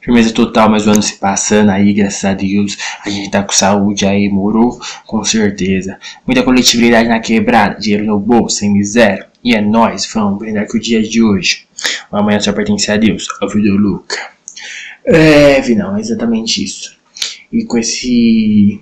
Firmeza total, mas o ano se passando aí, graças a Deus. A gente tá com saúde aí, morou? Com certeza. Muita coletividade na quebrada, dinheiro no bolso, sem miséria. E é nóis, vamos brindar com o dia de hoje. O amanhã só pertence a Deus, ao do Luca. É, não, é exatamente isso. E com esse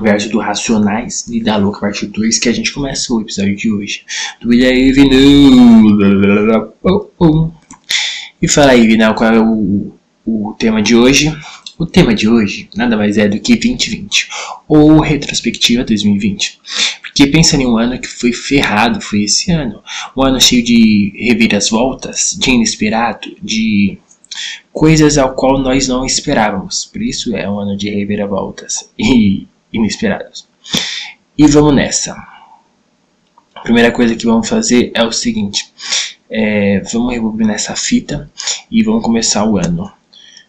verso do Racionais e da Louca parte 2 que a gente começa o episódio de hoje. Do E aí, Vinão? E fala aí, Vinal, qual é o, o tema de hoje? O tema de hoje nada mais é do que 2020 ou retrospectiva 2020. Porque pensa em um ano que foi ferrado, foi esse ano. Um ano cheio de reviravoltas, de inesperado, de coisas ao qual nós não esperávamos. Por isso é um ano de reviravoltas e inesperados. E vamos nessa. A primeira coisa que vamos fazer é o seguinte: é, vamos rebobinar essa fita e vamos começar o ano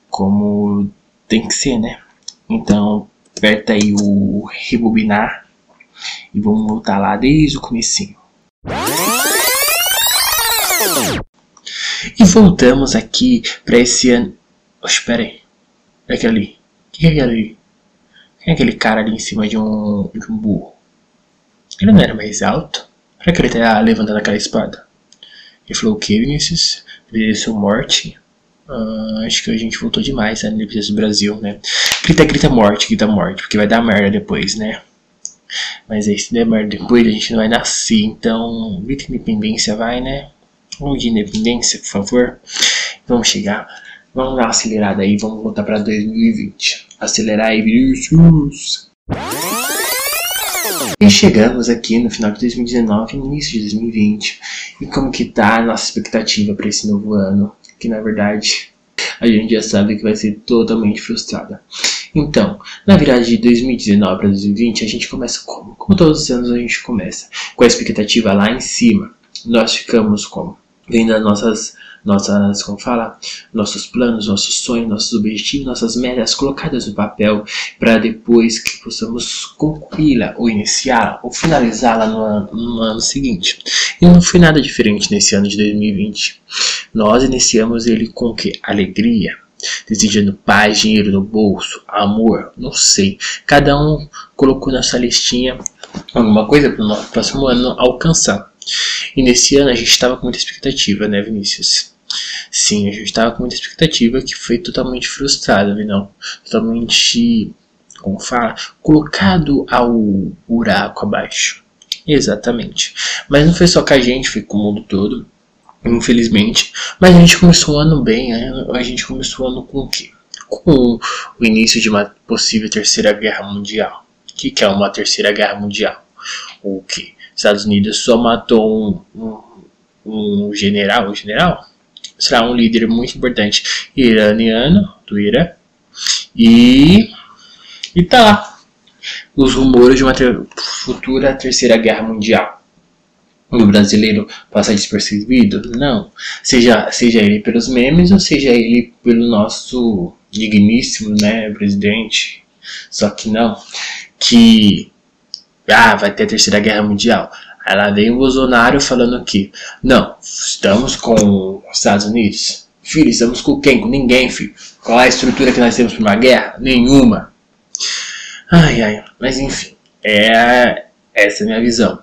como tem que ser, né? Então, aperta aí o rebobinar e vamos voltar lá desde o comecinho. E voltamos aqui para esse ano. Espera aí. É aquele ali. O que é aquele ali? Quem é aquele cara ali em cima de um, de um burro? Ele não era mais alto? Pra que ele tá levantando aquela espada? Ele falou o que, Vinícius? Mereceu morte? Uh, acho que a gente voltou demais né, no do Brasil, né? Grita, grita morte, grita morte, porque vai dar merda depois, né? Mas aí se der merda depois a gente não vai nascer, então grita independência, vai, né? Vamos de independência, por favor. Vamos chegar, vamos dar uma acelerada aí, vamos voltar pra 2020. Acelerar aí, Vinícius! E chegamos aqui no final de 2019 início de 2020. E como que tá a nossa expectativa para esse novo ano? Que na verdade a gente já sabe que vai ser totalmente frustrada. Então, na virada de 2019 para 2020, a gente começa como? Como todos os anos a gente começa, com a expectativa lá em cima. Nós ficamos como? Vendo as nossas nossas, como fala, nossos planos, nossos sonhos, nossos objetivos, nossas metas colocadas no papel para depois que possamos concluí-la ou iniciá-la ou finalizá-la no, no ano seguinte. E não foi nada diferente nesse ano de 2020. Nós iniciamos ele com que? Alegria, desejando paz, dinheiro no bolso, amor, não sei. Cada um colocou na sua listinha alguma coisa para o próximo ano alcançar. E nesse ano a gente estava com muita expectativa, né, Vinícius? Sim, a gente estava com muita expectativa que foi totalmente frustrada, não? Totalmente, como fala, colocado ao buraco abaixo. Exatamente. Mas não foi só com a gente, foi com o mundo todo, infelizmente. Mas a gente começou o ano bem, né? A gente começou o ano com o quê? Com o início de uma possível terceira guerra mundial. O que, que é uma terceira guerra mundial? O que? Estados Unidos só matou um, um, um general, um general? Será um líder muito importante iraniano, do Irã. E, e tá lá. Os rumores de uma ter, futura terceira guerra mundial. O brasileiro passa despercebido? Não. Seja, seja ele pelos memes ou seja ele pelo nosso digníssimo né, presidente. Só que não. Que ah, vai ter a terceira guerra mundial. Aí lá vem o Bolsonaro falando que não, estamos com os Estados Unidos. Filho, estamos com quem? Com ninguém, filho. Qual é a estrutura que nós temos para uma guerra? Nenhuma. Ai, ai, mas enfim, é essa é a minha visão.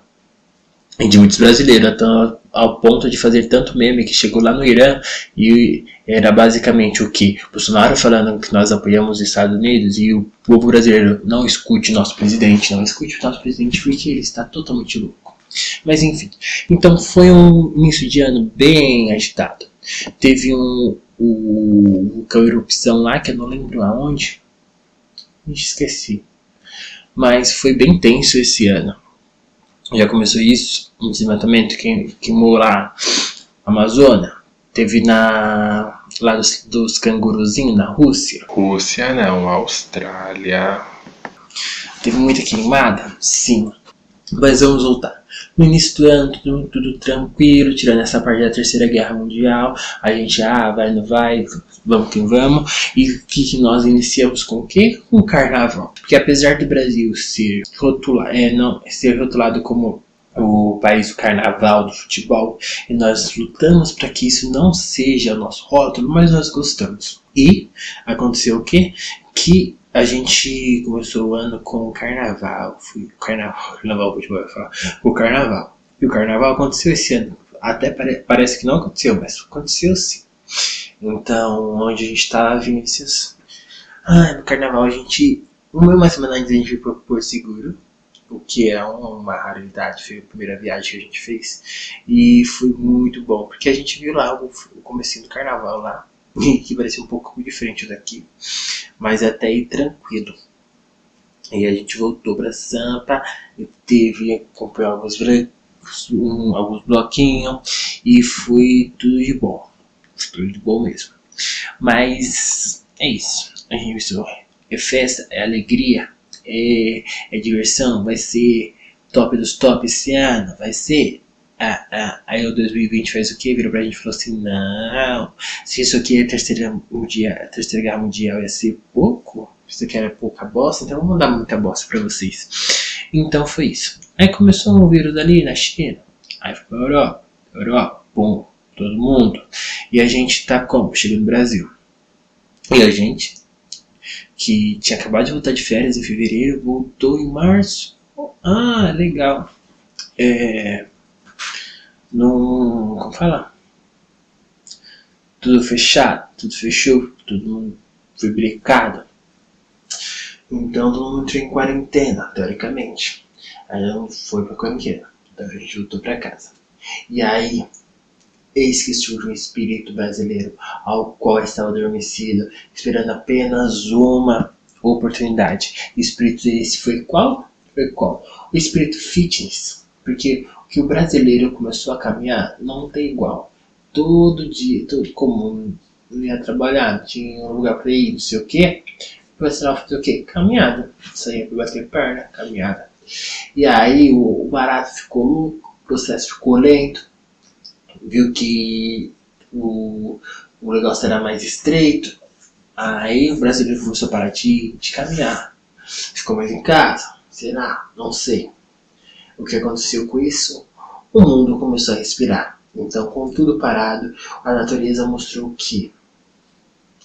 E de muitos brasileiros, então, ao ponto de fazer tanto meme que chegou lá no Irã e era basicamente o que? Bolsonaro falando que nós apoiamos os Estados Unidos e o povo brasileiro não escute nosso presidente, não escute o nosso presidente porque ele está totalmente louco. Mas enfim, então foi um início de ano bem agitado. Teve um o vulcão erupção lá que eu não lembro aonde, esqueci. Mas foi bem tenso esse ano já começou isso, um desmatamento que queimou lá a Amazônia. Teve na lá dos, dos canguruzinhos na Rússia. Rússia não, Austrália. Teve muita queimada? Sim. Mas vamos voltar. No início do ano, tudo, tudo tranquilo, tirando essa parte da Terceira Guerra Mundial. A gente, ah, vai, não vai, vamos que vamos. E o que, que nós iniciamos com o quê? Com o Carnaval. Porque apesar do Brasil ser rotulado, é, não, ser rotulado como o país do carnaval, do futebol, e nós lutamos para que isso não seja o nosso rótulo, mas nós gostamos. E aconteceu o quê? Que a gente começou o ano com o carnaval, fui carnaval, carnaval, futebol, falar, o carnaval. E o carnaval aconteceu esse ano. Até pare, parece que não aconteceu, mas aconteceu sim. Então, onde a gente está, Vinícius? Ah, no carnaval a gente. Uma semana antes a gente foi Porto Seguro, o que é uma raridade, foi a primeira viagem que a gente fez. E foi muito bom, porque a gente viu lá o, comecinho do carnaval lá, que parecia um pouco diferente daqui, mas até aí tranquilo. E a gente voltou para Sampa, teve, comprei alguns, um, alguns bloquinhos e foi tudo de bom. Tudo de bom mesmo. Mas é isso. A gente é festa, é alegria, é, é diversão, vai ser top dos top esse ano, vai ser. Ah, ah. Aí o 2020 faz o que? Virou pra gente e falou assim: não, se isso aqui é terceira, mundial, terceira guerra mundial ia ser pouco, isso aqui era pouca bosta, então vamos dar muita bosta pra vocês. Então foi isso. Aí começou um vírus ali na China, aí foi pra Europa, Europa, bom, todo mundo. E a gente tá como? Chegando no Brasil. E a gente que tinha acabado de voltar de férias em fevereiro, voltou em março. Ah, legal. É, não. Como falar? Tudo fechado, tudo fechou, tudo foi brecado. Então todo mundo entrou em quarentena, teoricamente. Aí não foi pra quarentena. Então a gente voltou pra casa. E aí, Eis que surge um espírito brasileiro, ao qual estava adormecido, esperando apenas uma oportunidade. O espírito esse foi qual? Foi qual? O espírito fitness. Porque o que o brasileiro começou a caminhar não tem igual. Todo dia, todo comum, ia trabalhar, tinha um lugar para ir, não sei o que. O pessoal fazer o que? Caminhada. Saía para bater perna, caminhada. E aí o barato ficou louco, o processo ficou lento viu que o, o negócio era mais estreito, aí o brasileiro começou a parar de, de caminhar. Ficou mais em casa? Será? Não sei. O que aconteceu com isso? O mundo começou a respirar. Então, com tudo parado, a natureza mostrou que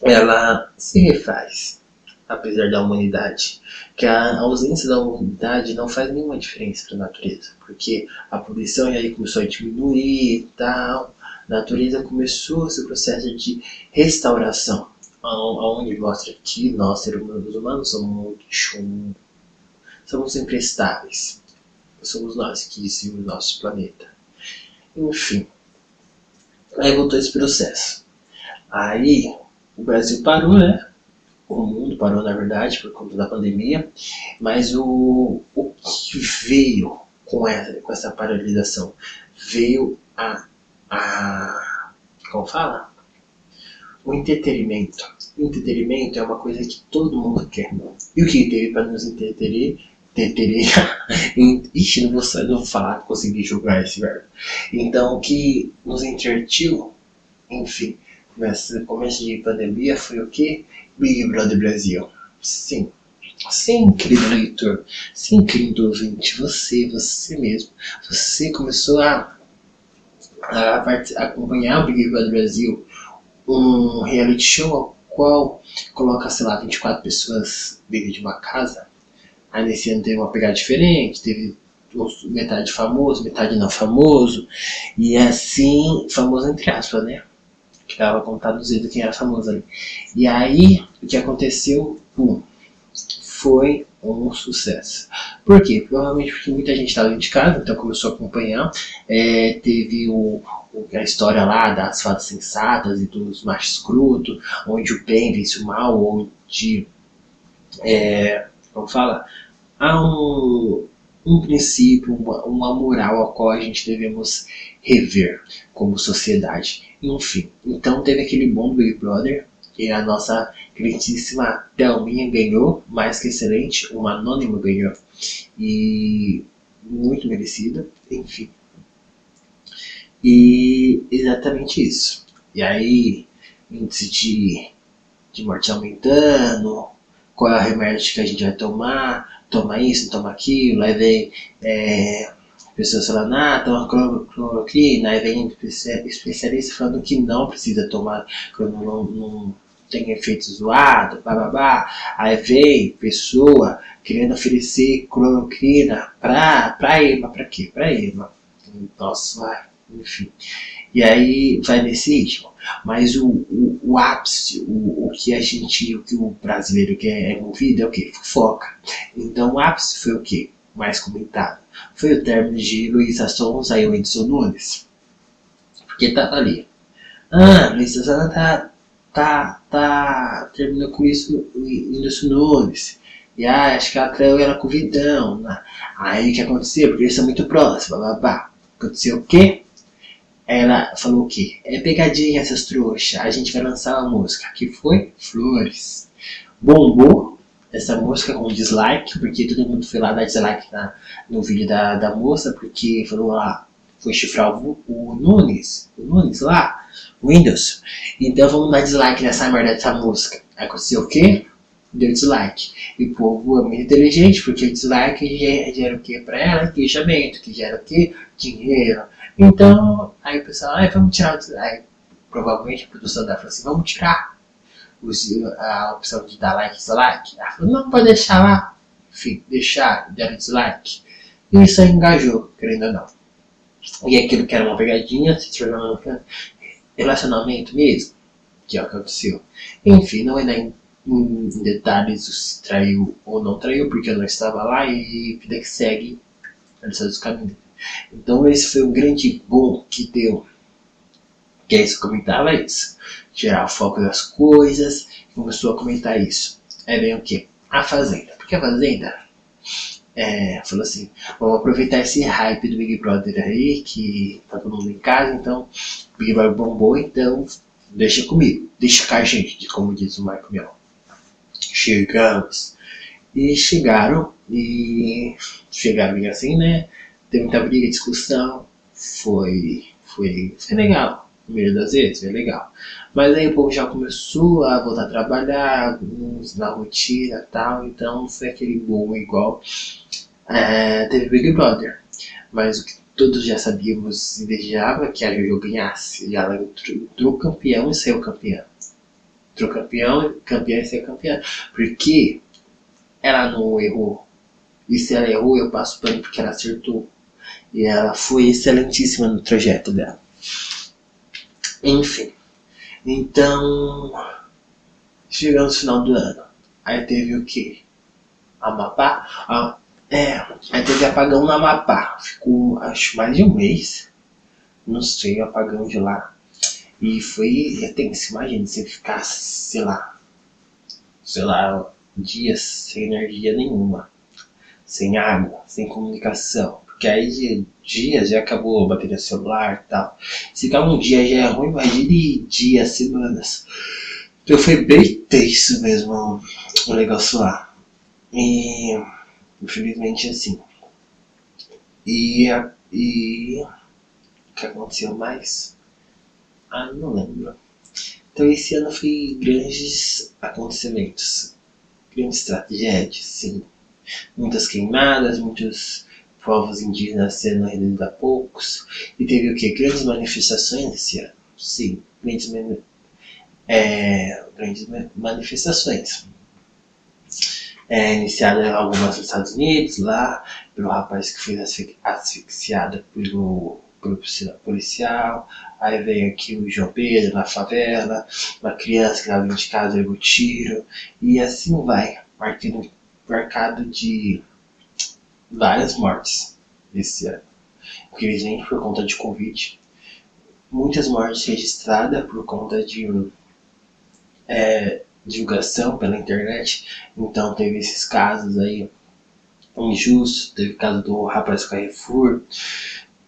ela se refaz, apesar da humanidade. Que a ausência da humanidade não faz nenhuma diferença para a natureza, porque a poluição aí começou a diminuir e tal. A natureza começou esse processo de restauração, onde mostra que nós, seres humanos, somos, somos imprestáveis. Somos nós que decidimos nosso planeta. Enfim, aí voltou esse processo. Aí o Brasil parou, né? o mundo parou na verdade por conta da pandemia, mas o, o que veio com essa, com essa paralisação? Veio a, a. Como fala? O entretenimento. O entretenimento é uma coisa que todo mundo quer. E o que teve para nos entreter? Entreter. Ixi, não vou, não vou falar, consegui julgar esse verbo. Então, que nos entretiu, enfim, nesse começo de pandemia foi o que? Big Brother Brasil. Sim. Sim, querido leitor. Sim, querido ouvinte. Você, você mesmo. Você começou a, a, a acompanhar o Big Brother Brasil, um reality show ao qual coloca, sei lá, 24 pessoas dentro de uma casa. Aí nesse ano teve uma pegada diferente, teve metade famoso, metade não famoso, e assim, famoso entre aspas, né? que dava contado os dedos quem era famoso ali. E aí, o que aconteceu? Pum, foi um sucesso. Por quê? Provavelmente porque muita gente estava de casa, então começou a acompanhar. É, teve o, a história lá das fadas sensatas e dos machos escroto, onde o bem vence o mal, onde. É, como fala? Há um, um princípio, uma, uma moral a qual a gente devemos rever como sociedade. Enfim, então teve aquele bom Big Brother e a nossa queridíssima Thelminha ganhou, mais que excelente, uma anônima ganhou. E muito merecida, enfim. E exatamente isso. E aí, índice de, de morte aumentando, qual é o remédio que a gente vai tomar, toma isso, toma aquilo, aí vem é, pessoas falando, ah, toma cloroquina, aí vem especialista falando que não precisa tomar, quando não, não tem efeito zoado, babá. Aí vem pessoa querendo oferecer cloroquina pra, pra Ema, pra quê? Pra Ema. Nossa, enfim. E aí vai nesse ritmo. Mas o, o, o ápice, o, o que a gente, o que o brasileiro quer é movido é o que? Fofoca. Então o ápice foi o que? Mais comentado. Foi o término de Luísa Sons o Edson Nunes. Porque tava ali. Ah, Luísa Sons tá, tá, tá, terminou com isso Whindersson Nunes. E ah, acho que ela traiu ela com o Vidão. Né? Aí o que aconteceu? Porque eles são muito próximos, babá. Aconteceu o quê? Ela falou o quê? É pegadinha essas trouxas. A gente vai lançar uma música. Que foi? Flores. Bombou essa música com dislike, porque todo mundo foi lá dar dislike na, no vídeo da, da moça, porque falou lá, foi chifrar o, o Nunes, o Nunes lá, Windows. Então vamos dar dislike nessa merda dessa música. Aconteceu o quê? Deu dislike. E o povo é muito inteligente, porque dislike gera, gera o quê pra ela? Engajamento, que gera o quê? Dinheiro. Então, aí o pessoal, ah, vamos tirar o dislike. Provavelmente a produção dela falou assim, vamos tirar a opção de dar like e dislike. Ela falou, não, pode deixar lá. Enfim, deixar, dar dislike. E isso aí engajou, querendo ou não. E aquilo que era uma pegadinha se tornou um relacionamento mesmo, que é o que aconteceu. Enfim, não é nem em detalhes se traiu ou não traiu, porque eu não estava lá e vida que segue a lição dos caminhos. Então esse foi um grande bom que deu. Que é isso, comentava isso. Tirar o foco das coisas começou a comentar isso. É bem o que? A Fazenda. Porque a Fazenda é, falou assim, vamos aproveitar esse hype do Big Brother aí, que tá todo mundo em casa, então Big Brother bombou, então deixa comigo, deixa a gente, como diz o Michael Mion. Chegamos. E chegaram, e chegaram assim, né? Teve muita briga, discussão, foi, foi, foi legal. No meio das vezes, foi legal. Mas aí o povo já começou a voltar a trabalhar, alguns na rotina e tal, então foi aquele boom igual é, teve Big Brother. Mas o que todos já sabíamos e desejava que a Jojo ganhasse. E ela entrou campeão e saiu campeã. Entrou campeão, campeã e saiu campeã. Porque ela não errou. E se ela errou, eu passo pano porque ela acertou. E ela foi excelentíssima no trajeto dela. Enfim. Então. Chegamos no final do ano. Aí teve o quê? Amapá? Ah, é, aí teve apagão no Amapá. Ficou, acho, mais de um mês. Não sei, apagão de lá. E foi é tenso, imagina, você ficar, sei lá, sei lá, dias sem energia nenhuma, sem água, sem comunicação. Porque aí dias já acabou a bateria celular e tal. Se ficar um dia já é ruim, imagine dias, semanas. Então foi bem tenso mesmo o negócio lá. E Infelizmente assim. E, e o que aconteceu mais? Ah, não lembro. Então esse ano foi grandes acontecimentos, grandes tragédias, sim. Muitas queimadas, muitos povos indígenas sendo rendidos a poucos. E teve o que? Grandes manifestações esse ano. Sim, grandes, é, grandes manifestações é, iniciada algumas nos Estados Unidos, lá, pelo rapaz que foi asfixiado pelo, pelo policial. Aí veio aqui o João Pedro na favela, uma criança que estava de casa levou tiro, e assim vai, marcado, marcado de várias mortes esse ano. Infelizmente, por conta de Covid, muitas mortes registradas por conta de é, divulgação pela internet. Então teve esses casos aí injustos, teve o caso do rapaz Carrefour,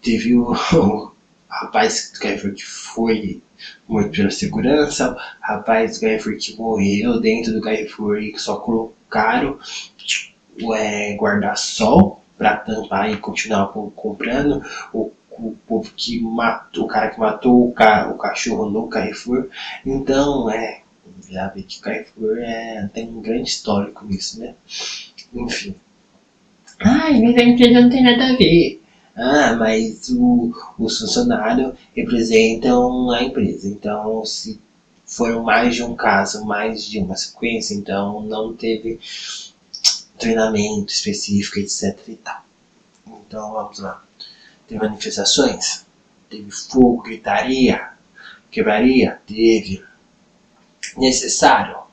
teve o, o rapaz do Carrefour que foi morto pela segurança, rapaz do Carrefour que morreu dentro do Carrefour e que só colocaram é, guarda-sol para tampar e continuar comprando, o, o povo que matou, o cara que matou o, ca, o cachorro no Carrefour. Então, é, já vê que Carrefour é, tem um grande histórico nisso, né? Enfim. Ai, mas a empresa não tem nada a ver. Ah, mas o, os funcionários representam a empresa. Então, se foram mais de um caso, mais de uma sequência, então não teve treinamento específico, etc e tal. Então, vamos lá. Teve manifestações? Teve fogo, gritaria, quebraria? Teve. Necessário?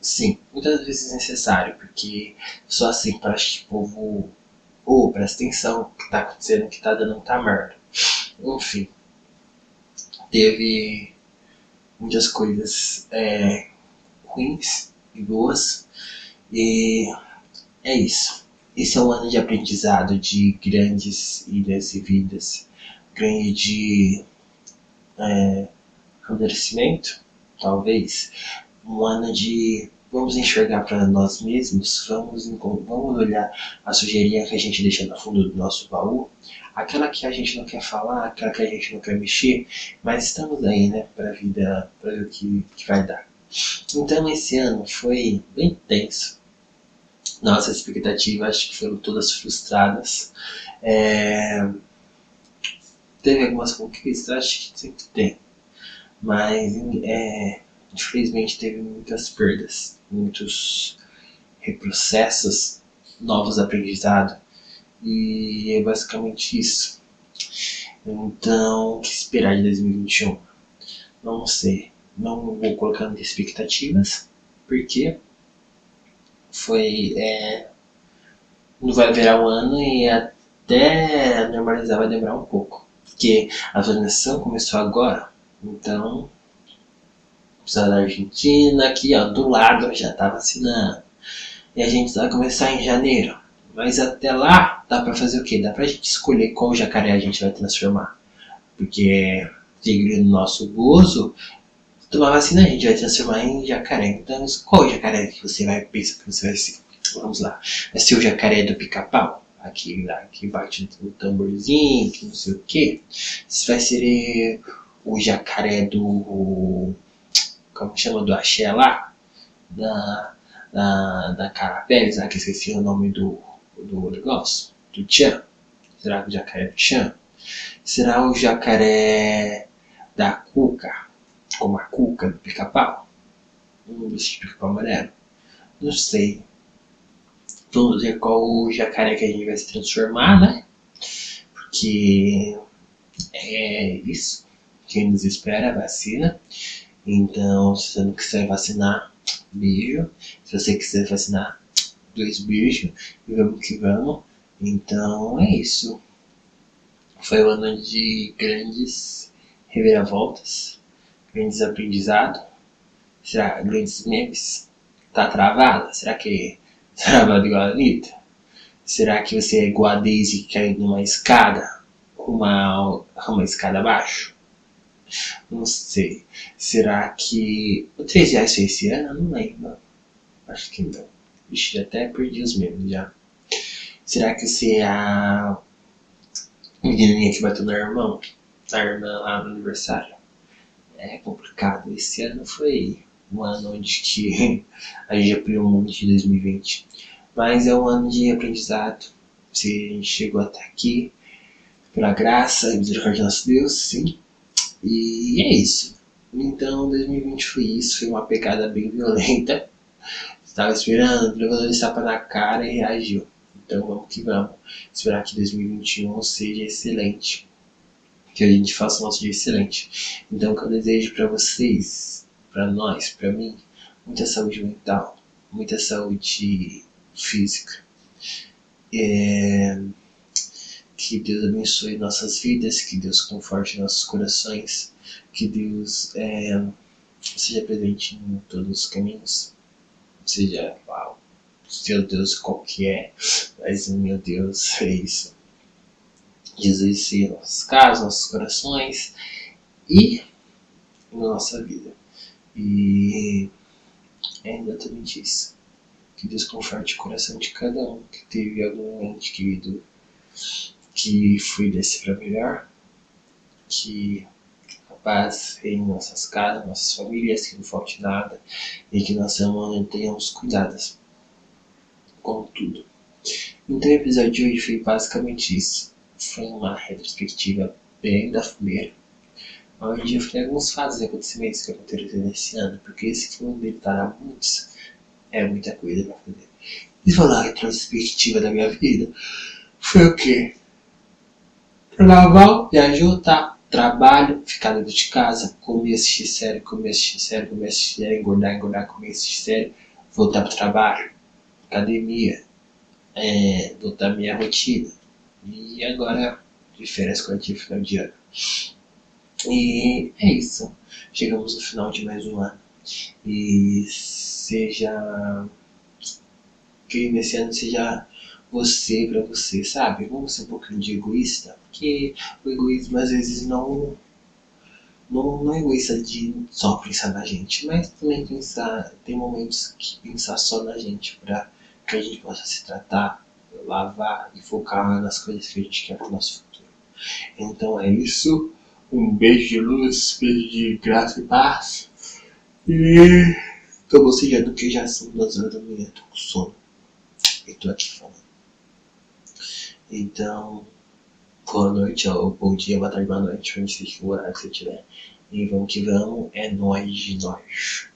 Sim, muitas vezes necessário, porque só assim para o povo ou oh, presta atenção, o que tá acontecendo, que tá dando muita merda. Enfim, teve muitas coisas é, ruins e boas, e é isso. Esse é um ano de aprendizado, de grandes ilhas e vidas, grande é, amadurecimento, talvez. Um ano de vamos enxergar para nós mesmos, vamos, vamos olhar a sujeirinha que a gente deixa no fundo do nosso baú, aquela que a gente não quer falar, aquela que a gente não quer mexer, mas estamos aí, né, para a vida, para ver o que, que vai dar. Então esse ano foi bem tenso. Nossas expectativas acho que foram todas frustradas. É... Teve algumas conquistas, acho que sempre tem. Mas é, infelizmente teve muitas perdas, muitos reprocessos, novos aprendizados. E é basicamente isso. Então, o que esperar de 2021? Não sei. Não vou colocando expectativas, porque foi. É, não vai virar um ano e até normalizar vai demorar um pouco. Porque a vacinação começou agora, então pessoal da Argentina aqui, ó, do lado já tá vacinando. E a gente vai começar em janeiro. Mas até lá, dá pra fazer o quê? Dá pra gente escolher qual jacaré a gente vai transformar. Porque tigre no nosso gozo, tomar vacina a gente vai transformar em jacaré. Então, qual jacaré que você vai pensar que você vai ser? Vamos lá. Vai ser o jacaré do pica-pau? Aqui, lá, que bate no tamborzinho, que não sei o que. Vai ser o jacaré do como chama do axé lá, da, da, da Carapés, que esqueci o nome do, do negócio, do Tchan. Será o jacaré do Tchan? Será o jacaré da Cuca, como a Cuca do pica-pau? Um dos pica-pau amarelo? Não sei. Vamos ver qual jacaré que a gente vai se transformar, né? Porque é isso que nos espera, a vacina. Então, se você não quiser vacinar, beijo. Se você quiser vacinar, dois beijos. E vamos que vamos. Então, é isso. Foi um ano de grandes reviravoltas, grandes aprendizados. Será grandes memes? Tá travada? Será que é travada igual a Anitta? Será que você é igual a Daisy caindo numa escada? Uma, uma escada abaixo? Não sei. Será que. O 3 reais foi esse ano? Não lembro. Acho que não. Vixe, até perdi os memes já. Será que você é a menininha que bateu no irmão? A irmã lá no aniversário? É complicado. Esse ano foi um ano onde que a gente aprendeu muito de 2020. Mas é um ano de aprendizado. Se a gente chegou até aqui, pela graça e misericórdia de nosso Deus, sim. E é isso. Então 2020 foi isso, foi uma pegada bem violenta. Estava esperando, levando esse tapa na cara e reagiu. Então vamos que vamos. Esperar que 2021 seja excelente. Que a gente faça o nosso dia excelente. Então o que eu desejo para vocês, para nós, para mim, muita saúde mental, muita saúde física. É que Deus abençoe nossas vidas, que Deus conforte nossos corações, que Deus é, seja presente em todos os caminhos, seja uau, seu Deus qual que é, mas meu Deus é isso. Seja nossos casos, nossos corações e na nossa vida. E é exatamente isso. Que Deus conforte o coração de cada um que teve algum ente querido que foi desse para melhor, que a paz em nossas casas, nossas famílias, que não falte nada e que nós tenhamos cuidados com tudo. Então o episódio de hoje foi basicamente isso. Foi uma retrospectiva bem da fumeira. Onde eu falei alguns fatos e acontecimentos que aconteceram nesse ano, porque esse foi um detalhe muitos. É muita coisa pra fazer. E falar a retrospectiva da minha vida foi o quê? Carnaval, viajou, tá? Trabalho, ficar dentro de casa, comer, assistir série, comer, assistir série, comer, assistir série, engordar, engordar, comer, assistir série, voltar pro trabalho, academia, é, voltar minha rotina. E agora, de férias coletivas final de ano. E é isso. Chegamos no final de mais um ano. E seja. Que nesse ano seja você para você, sabe? Vamos ser um pouquinho de egoísta, porque o egoísmo às vezes não. Não, não é egoísta de só pensar na gente, mas também pensar, tem momentos que pensar só na gente para que a gente possa se tratar, lavar e focar nas coisas que a gente quer para o nosso futuro. Então é isso. Um beijo de luz, beijo de graça e paz. E tô bocejando que já são duas horas da manhã, tô com sono. E tô aqui falando. Então, boa noite, ou bom dia, boa tarde, boa noite, onde seja o horário que você tiver. E vamos que vamos, é nóis de nós.